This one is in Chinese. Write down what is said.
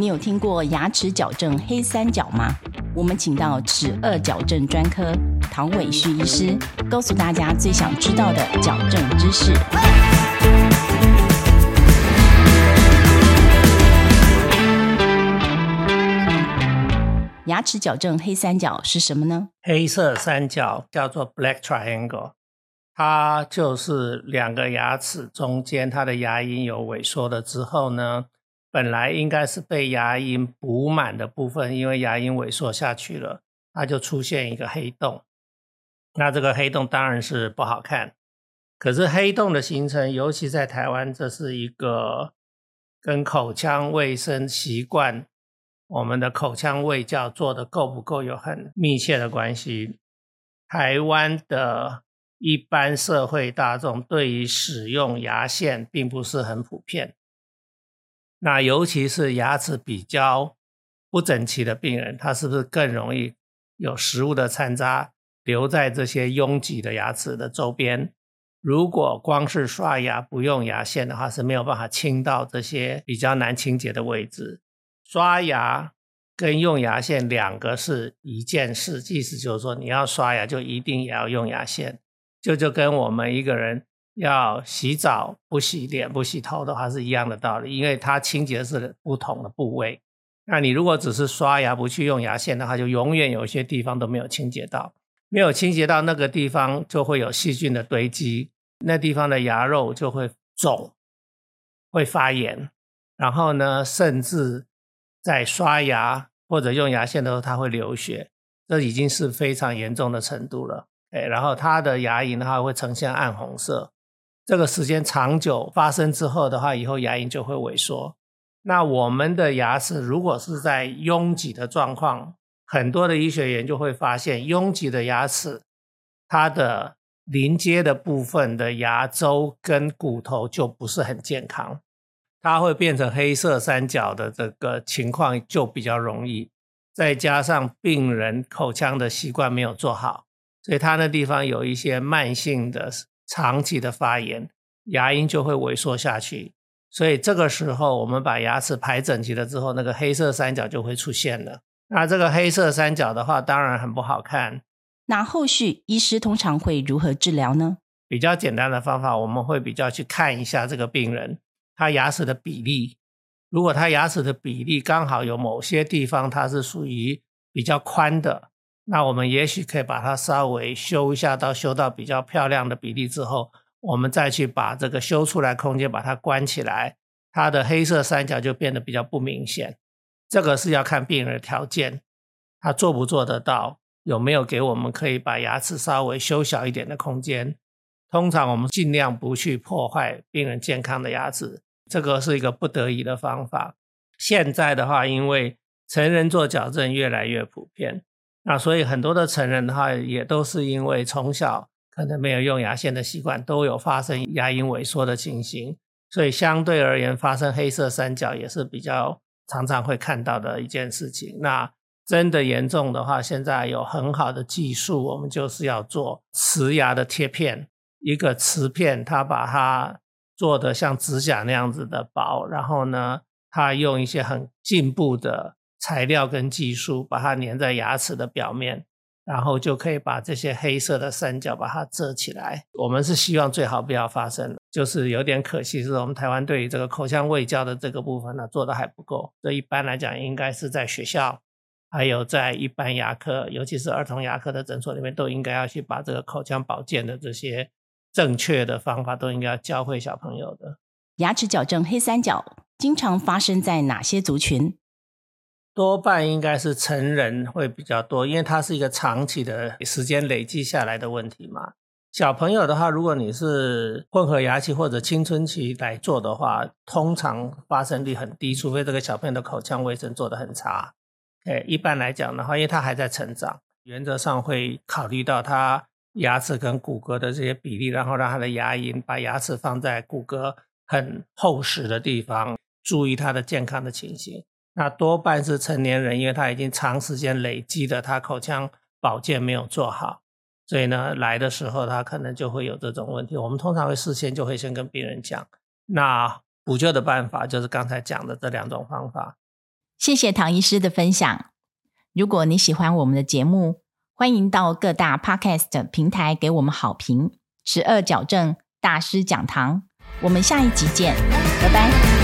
你有听过牙齿矫正黑三角吗？我们请到齿颚矫正专科唐伟旭医师，告诉大家最想知道的矫正知识。牙齿矫正黑三角是什么呢？黑色三角叫做 Black Triangle，它就是两个牙齿中间它的牙龈有萎缩了之后呢，本来应该是被牙龈补满的部分，因为牙龈萎缩下去了，它就出现一个黑洞。那这个黑洞当然是不好看。可是黑洞的形成，尤其在台湾，这是一个跟口腔卫生习惯。我们的口腔卫教做的够不够有很密切的关系。台湾的一般社会大众对于使用牙线并不是很普遍，那尤其是牙齿比较不整齐的病人，他是不是更容易有食物的残渣留在这些拥挤的牙齿的周边？如果光是刷牙不用牙线的话，是没有办法清到这些比较难清洁的位置。刷牙跟用牙线两个是一件事，意思就是说，你要刷牙就一定也要用牙线，就就跟我们一个人要洗澡不洗脸不洗头的话是一样的道理，因为它清洁是不同的部位。那你如果只是刷牙不去用牙线的话，就永远有一些地方都没有清洁到，没有清洁到那个地方就会有细菌的堆积，那地方的牙肉就会肿，会发炎，然后呢，甚至。在刷牙或者用牙线的时候，它会流血，这已经是非常严重的程度了。哎，然后它的牙龈的话会呈现暗红色，这个时间长久发生之后的话，以后牙龈就会萎缩。那我们的牙齿如果是在拥挤的状况，很多的医学研究会发现，拥挤的牙齿，它的临接的部分的牙周跟骨头就不是很健康。它会变成黑色三角的这个情况就比较容易，再加上病人口腔的习惯没有做好，所以它那地方有一些慢性的、长期的发炎，牙龈就会萎缩下去。所以这个时候我们把牙齿排整齐了之后，那个黑色三角就会出现了。那这个黑色三角的话，当然很不好看。那后续医师通常会如何治疗呢？比较简单的方法，我们会比较去看一下这个病人。他牙齿的比例，如果他牙齿的比例刚好有某些地方它是属于比较宽的，那我们也许可以把它稍微修一下，到修到比较漂亮的比例之后，我们再去把这个修出来空间把它关起来，它的黑色三角就变得比较不明显。这个是要看病人的条件，他做不做得到，有没有给我们可以把牙齿稍微修小一点的空间。通常我们尽量不去破坏病人健康的牙齿。这个是一个不得已的方法。现在的话，因为成人做矫正越来越普遍，那所以很多的成人的话，也都是因为从小可能没有用牙线的习惯，都有发生牙龈萎缩的情形，所以相对而言，发生黑色三角也是比较常常会看到的一件事情。那真的严重的话，现在有很好的技术，我们就是要做瓷牙的贴片，一个瓷片，它把它。做的像指甲那样子的薄，然后呢，它用一些很进步的材料跟技术，把它粘在牙齿的表面，然后就可以把这些黑色的三角把它遮起来。我们是希望最好不要发生，就是有点可惜，是我们台湾对于这个口腔卫教的这个部分呢做的还不够。所以一般来讲，应该是在学校，还有在一般牙科，尤其是儿童牙科的诊所里面，都应该要去把这个口腔保健的这些。正确的方法都应该要教会小朋友的。牙齿矫正黑三角经常发生在哪些族群？多半应该是成人会比较多，因为它是一个长期的时间累积下来的问题嘛。小朋友的话，如果你是混合牙期或者青春期来做的话，通常发生率很低，除非这个小朋友的口腔卫生做得很差。哎，一般来讲的话，因为他还在成长，原则上会考虑到他。牙齿跟骨骼的这些比例，然后让他的牙龈把牙齿放在骨骼很厚实的地方，注意他的健康的情形。那多半是成年人，因为他已经长时间累积的，他口腔保健没有做好，所以呢，来的时候他可能就会有这种问题。我们通常会事先就会先跟病人讲，那补救的办法就是刚才讲的这两种方法。谢谢唐医师的分享。如果你喜欢我们的节目，欢迎到各大 Podcast 平台给我们好评。十二矫正大师讲堂，我们下一集见，拜拜。